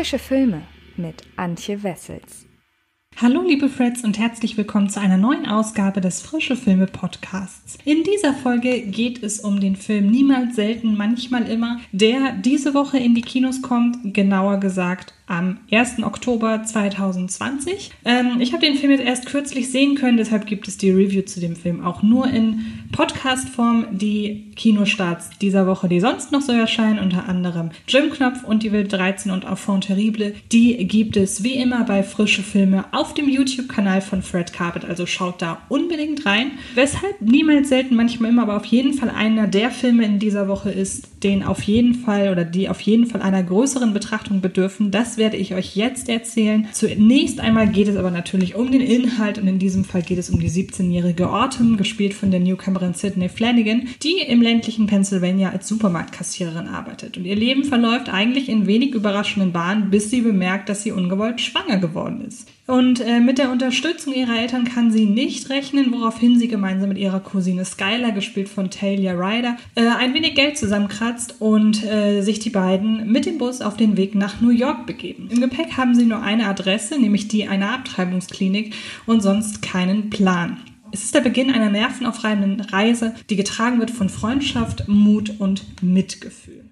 Frische Filme mit Antje Wessels. Hallo liebe Freds und herzlich willkommen zu einer neuen Ausgabe des Frische Filme Podcasts. In dieser Folge geht es um den Film Niemals selten, manchmal immer, der diese Woche in die Kinos kommt, genauer gesagt am 1. Oktober 2020. Ähm, ich habe den Film jetzt erst kürzlich sehen können, deshalb gibt es die Review zu dem Film auch nur in Podcast-Form. Die Kinostarts dieser Woche, die sonst noch so erscheinen, unter anderem Jim Knopf und die Wild 13 und Enfant Terrible, die gibt es wie immer bei Frische Filme auf dem YouTube-Kanal von Fred Carpet, also schaut da unbedingt rein. Weshalb niemals selten, manchmal immer, aber auf jeden Fall einer der Filme in dieser Woche ist, den auf jeden Fall oder die auf jeden Fall einer größeren Betrachtung bedürfen. Das werde ich euch jetzt erzählen. Zunächst einmal geht es aber natürlich um den Inhalt und in diesem Fall geht es um die 17-jährige Autumn, gespielt von der Newcomerin Sydney Flanagan, die im ländlichen Pennsylvania als Supermarktkassiererin arbeitet. Und ihr Leben verläuft eigentlich in wenig überraschenden Bahnen, bis sie bemerkt, dass sie ungewollt schwanger geworden ist. Und äh, mit der Unterstützung ihrer Eltern kann sie nicht rechnen, woraufhin sie gemeinsam mit ihrer Cousine Skylar, gespielt von Talia Ryder, äh, ein wenig Geld zusammenkratzt und äh, sich die beiden mit dem Bus auf den Weg nach New York begeben. Im Gepäck haben sie nur eine Adresse, nämlich die einer Abtreibungsklinik und sonst keinen Plan. Es ist der Beginn einer nervenaufreibenden Reise, die getragen wird von Freundschaft, Mut und Mitgefühl.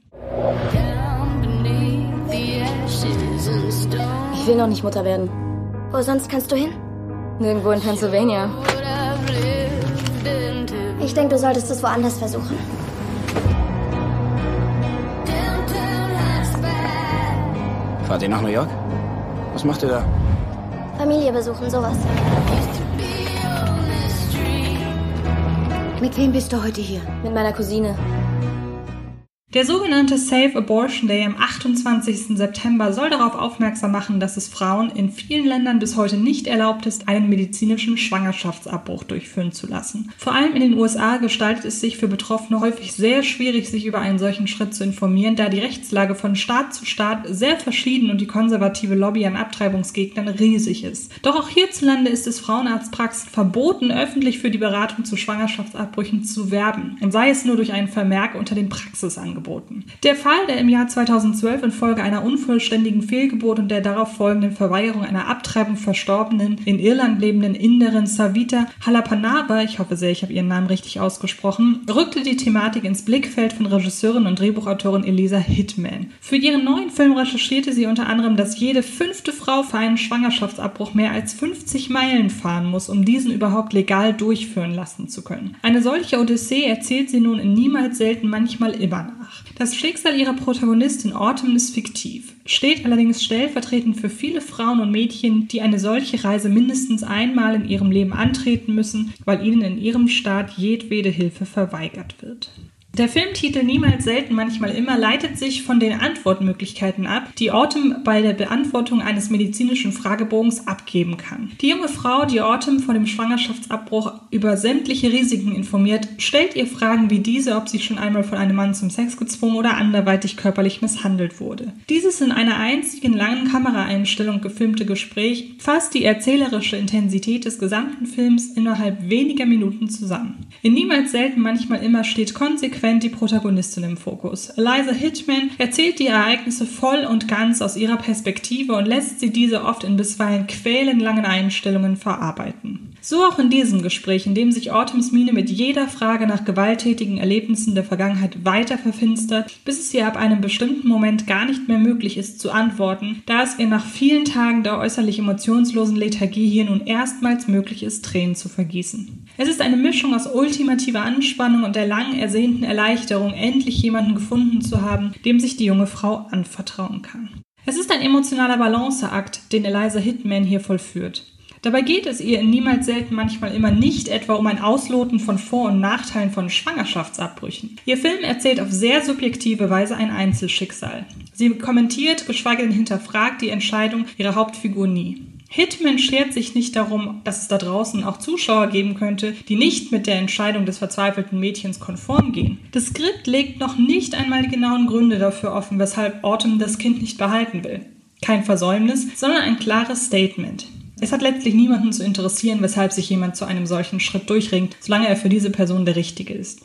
Ich will noch nicht Mutter werden. Wo sonst kannst du hin? Nirgendwo in Pennsylvania. Ich denke, du solltest es woanders versuchen. Fahrt ihr nach New York? Was macht ihr da? Familie besuchen, sowas. Mit wem bist du heute hier? Mit meiner Cousine. Der sogenannte Safe Abortion Day am 28. September soll darauf aufmerksam machen, dass es Frauen in vielen Ländern bis heute nicht erlaubt ist, einen medizinischen Schwangerschaftsabbruch durchführen zu lassen. Vor allem in den USA gestaltet es sich für Betroffene häufig sehr schwierig, sich über einen solchen Schritt zu informieren, da die Rechtslage von Staat zu Staat sehr verschieden und die konservative Lobby an Abtreibungsgegnern riesig ist. Doch auch hierzulande ist es Frauenarztpraxen verboten, öffentlich für die Beratung zu Schwangerschaftsabbrüchen zu werben, und sei es nur durch einen Vermerk unter den Praxisangeboten angeboten. Der Fall, der im Jahr 2012 infolge einer unvollständigen Fehlgeburt und der darauf folgenden Verweigerung einer Abtreibung verstorbenen, in Irland lebenden Inderin Savita Halapanava, ich hoffe sehr, ich habe ihren Namen richtig ausgesprochen, rückte die Thematik ins Blickfeld von Regisseurin und Drehbuchautorin Elisa Hitman. Für ihren neuen Film recherchierte sie unter anderem, dass jede fünfte Frau für einen Schwangerschaftsabbruch mehr als 50 Meilen fahren muss, um diesen überhaupt legal durchführen lassen zu können. Eine solche Odyssee erzählt sie nun in niemals selten manchmal immer nach nach. Das Schicksal ihrer Protagonistin Autumn ist fiktiv, steht allerdings stellvertretend für viele Frauen und Mädchen, die eine solche Reise mindestens einmal in ihrem Leben antreten müssen, weil ihnen in ihrem Staat jedwede Hilfe verweigert wird. Der Filmtitel Niemals selten, manchmal immer leitet sich von den Antwortmöglichkeiten ab, die Autumn bei der Beantwortung eines medizinischen Fragebogens abgeben kann. Die junge Frau, die Autumn vor dem Schwangerschaftsabbruch über sämtliche Risiken informiert, stellt ihr Fragen wie diese, ob sie schon einmal von einem Mann zum Sex gezwungen oder anderweitig körperlich misshandelt wurde. Dieses in einer einzigen langen Kameraeinstellung gefilmte Gespräch fasst die erzählerische Intensität des gesamten Films innerhalb weniger Minuten zusammen. In Niemals selten, manchmal immer steht konsequent konsequent die Protagonistin im Fokus. Eliza Hitchman erzählt die Ereignisse voll und ganz aus ihrer Perspektive und lässt sie diese oft in bisweilen quälenlangen Einstellungen verarbeiten. So auch in diesem Gespräch, in dem sich Autumns Miene mit jeder Frage nach gewalttätigen Erlebnissen der Vergangenheit weiter verfinstert, bis es ihr ab einem bestimmten Moment gar nicht mehr möglich ist zu antworten, da es ihr nach vielen Tagen der äußerlich emotionslosen Lethargie hier nun erstmals möglich ist, Tränen zu vergießen. Es ist eine Mischung aus ultimativer Anspannung und der lang ersehnten Erleichterung, endlich jemanden gefunden zu haben, dem sich die junge Frau anvertrauen kann. Es ist ein emotionaler Balanceakt, den Eliza Hitman hier vollführt. Dabei geht es ihr in niemals selten manchmal immer nicht etwa um ein Ausloten von Vor- und Nachteilen von Schwangerschaftsabbrüchen. Ihr Film erzählt auf sehr subjektive Weise ein Einzelschicksal. Sie kommentiert, geschweige denn hinterfragt die Entscheidung ihrer Hauptfigur nie. Hitman schert sich nicht darum, dass es da draußen auch Zuschauer geben könnte, die nicht mit der Entscheidung des verzweifelten Mädchens konform gehen. Das Skript legt noch nicht einmal die genauen Gründe dafür offen, weshalb Autumn das Kind nicht behalten will. Kein Versäumnis, sondern ein klares Statement. Es hat letztlich niemanden zu interessieren, weshalb sich jemand zu einem solchen Schritt durchringt, solange er für diese Person der Richtige ist.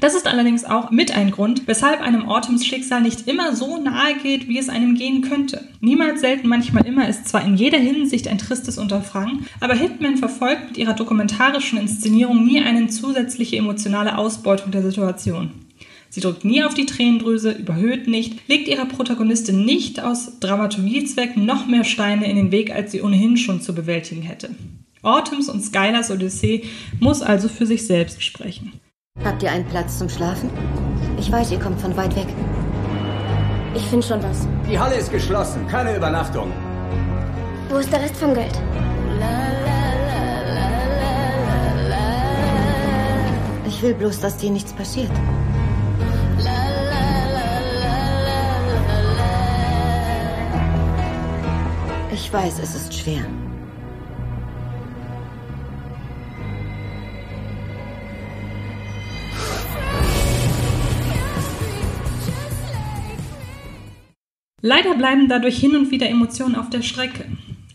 Das ist allerdings auch mit ein Grund, weshalb einem Autumns Schicksal nicht immer so nahe geht, wie es einem gehen könnte. Niemals selten, manchmal immer ist zwar in jeder Hinsicht ein tristes Unterfangen, aber Hitman verfolgt mit ihrer dokumentarischen Inszenierung nie eine zusätzliche emotionale Ausbeutung der Situation. Sie drückt nie auf die Tränendrüse, überhöht nicht, legt ihrer Protagonistin nicht aus Dramaturgiezwecken noch mehr Steine in den Weg, als sie ohnehin schon zu bewältigen hätte. Autumns und Skylers Odyssee muss also für sich selbst sprechen. Habt ihr einen Platz zum Schlafen? Ich weiß, ihr kommt von weit weg. Ich finde schon was. Die Halle ist geschlossen, keine Übernachtung. Wo ist der Rest vom Geld? Ich will bloß, dass dir nichts passiert. Ich weiß, es ist schwer. Leider bleiben dadurch hin und wieder Emotionen auf der Strecke.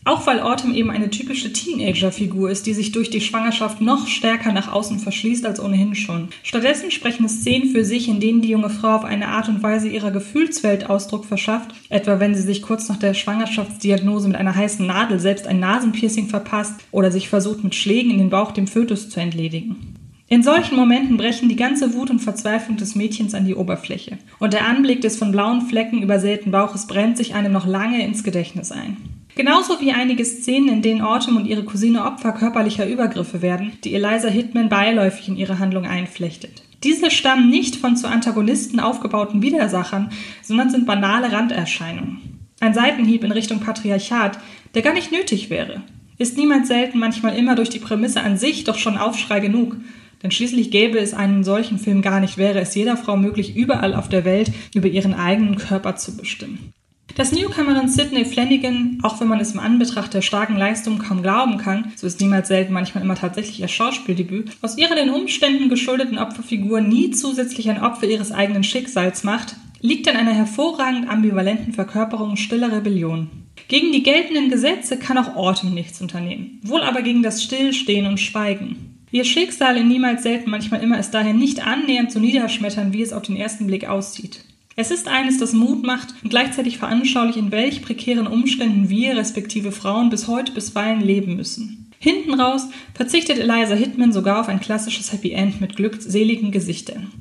Auch weil Autumn eben eine typische Teenager-Figur ist, die sich durch die Schwangerschaft noch stärker nach außen verschließt als ohnehin schon. Stattdessen sprechen Szenen für sich, in denen die junge Frau auf eine Art und Weise ihrer Gefühlswelt Ausdruck verschafft, etwa wenn sie sich kurz nach der Schwangerschaftsdiagnose mit einer heißen Nadel selbst ein Nasenpiercing verpasst oder sich versucht mit Schlägen in den Bauch dem Fötus zu entledigen. In solchen Momenten brechen die ganze Wut und Verzweiflung des Mädchens an die Oberfläche. Und der Anblick des von blauen Flecken übersäten Bauches brennt sich einem noch lange ins Gedächtnis ein. Genauso wie einige Szenen, in denen Autumn und ihre Cousine Opfer körperlicher Übergriffe werden, die Eliza Hitman beiläufig in ihre Handlung einflechtet. Diese stammen nicht von zu Antagonisten aufgebauten Widersachern, sondern sind banale Randerscheinungen. Ein Seitenhieb in Richtung Patriarchat, der gar nicht nötig wäre. Ist niemals selten, manchmal immer durch die Prämisse an sich doch schon Aufschrei genug. Denn schließlich gäbe es einen solchen Film gar nicht, wäre es jeder Frau möglich, überall auf der Welt über ihren eigenen Körper zu bestimmen. Dass Newcomerin Sidney Flanagan, auch wenn man es im Anbetracht der starken Leistung kaum glauben kann, so ist niemals selten manchmal immer tatsächlich ihr Schauspieldebüt, aus ihrer den Umständen geschuldeten Opferfigur nie zusätzlich ein Opfer ihres eigenen Schicksals macht, liegt an einer hervorragend ambivalenten Verkörperung stiller Rebellion. Gegen die geltenden Gesetze kann auch Autumn nichts unternehmen, wohl aber gegen das Stillstehen und Schweigen. Ihr Schicksal in niemals selten, manchmal immer ist daher nicht annähernd so niederschmettern, wie es auf den ersten Blick aussieht. Es ist eines, das Mut macht und gleichzeitig veranschaulich, in welch prekären Umständen wir, respektive Frauen, bis heute bisweilen leben müssen. Hinten raus verzichtet Eliza Hitman sogar auf ein klassisches Happy End mit glückseligen Gesichtern.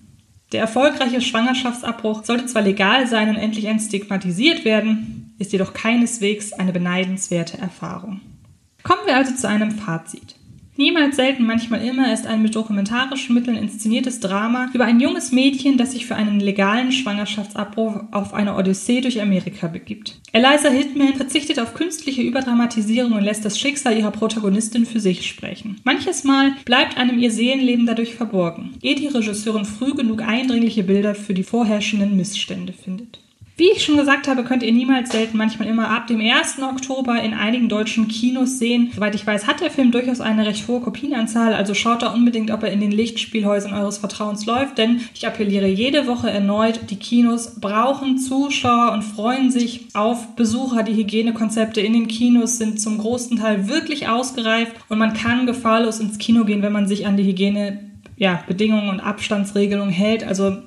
Der erfolgreiche Schwangerschaftsabbruch sollte zwar legal sein und endlich entstigmatisiert werden, ist jedoch keineswegs eine beneidenswerte Erfahrung. Kommen wir also zu einem Fazit. Niemals selten, manchmal immer ist ein mit dokumentarischen Mitteln inszeniertes Drama über ein junges Mädchen, das sich für einen legalen Schwangerschaftsabbruch auf eine Odyssee durch Amerika begibt. Eliza Hitman verzichtet auf künstliche Überdramatisierung und lässt das Schicksal ihrer Protagonistin für sich sprechen. Manches Mal bleibt einem ihr Seelenleben dadurch verborgen, ehe die Regisseurin früh genug eindringliche Bilder für die vorherrschenden Missstände findet. Wie ich schon gesagt habe, könnt ihr niemals selten, manchmal immer ab dem 1. Oktober in einigen deutschen Kinos sehen. Soweit ich weiß, hat der Film durchaus eine recht hohe Kopienanzahl, also schaut da unbedingt, ob er in den Lichtspielhäusern eures Vertrauens läuft, denn ich appelliere jede Woche erneut, die Kinos brauchen Zuschauer und freuen sich auf Besucher. Die Hygienekonzepte in den Kinos sind zum großen Teil wirklich ausgereift und man kann gefahrlos ins Kino gehen, wenn man sich an die Hygiene ja, Bedingungen und Abstandsregelungen hält. Also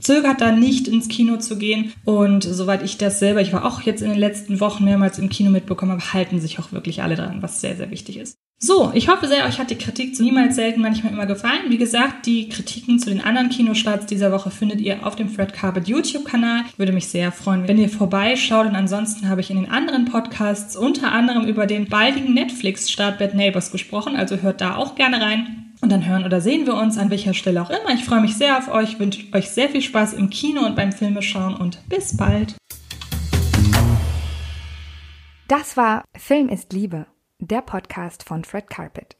zögert da nicht ins Kino zu gehen. Und soweit ich das selber, ich war auch jetzt in den letzten Wochen mehrmals im Kino mitbekommen habe, halten sich auch wirklich alle dran, was sehr, sehr wichtig ist. So, ich hoffe sehr, euch hat die Kritik zu niemals selten manchmal immer gefallen. Wie gesagt, die Kritiken zu den anderen Kinostarts dieser Woche findet ihr auf dem Fred Carpet YouTube-Kanal. Würde mich sehr freuen, wenn ihr vorbeischaut. Und ansonsten habe ich in den anderen Podcasts unter anderem über den baldigen Netflix-Start Bad Neighbors gesprochen. Also hört da auch gerne rein. Und dann hören oder sehen wir uns an welcher Stelle auch immer. Ich freue mich sehr auf euch, wünsche euch sehr viel Spaß im Kino und beim Filmeschauen und bis bald. Das war Film ist Liebe, der Podcast von Fred Carpet.